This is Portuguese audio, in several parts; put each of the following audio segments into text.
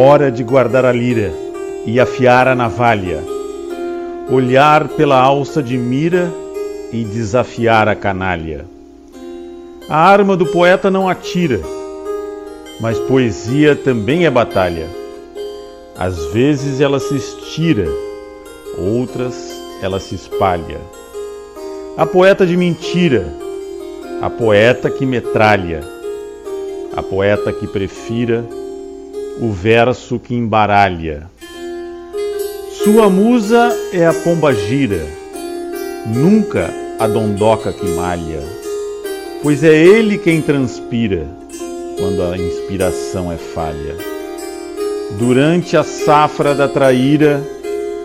Hora de guardar a lira e afiar a navalha, olhar pela alça de mira e desafiar a canalha. A arma do poeta não atira, mas poesia também é batalha. Às vezes ela se estira, outras ela se espalha. A poeta de mentira, a poeta que metralha, a poeta que prefira o verso que embaralha. Sua musa é a pomba gira, nunca a dondoca que malha, pois é ele quem transpira quando a inspiração é falha. Durante a safra da traíra,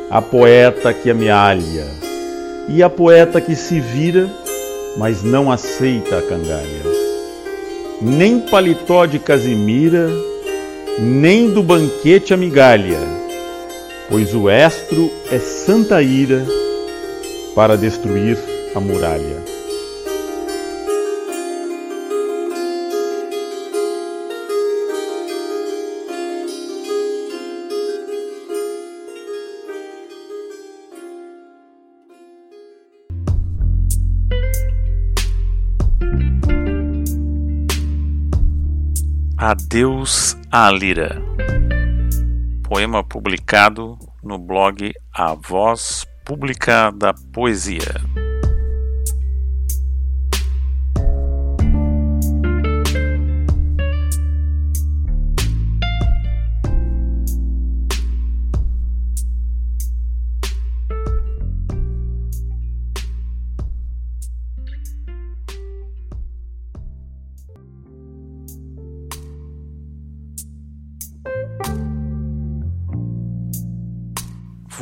a poeta que amealha, e a poeta que se vira, mas não aceita a cangalha. Nem paletó de casimira, nem do banquete a migalha, pois o estro é santa ira para destruir a muralha. Adeus à Lira. Poema publicado no blog A Voz Pública da Poesia.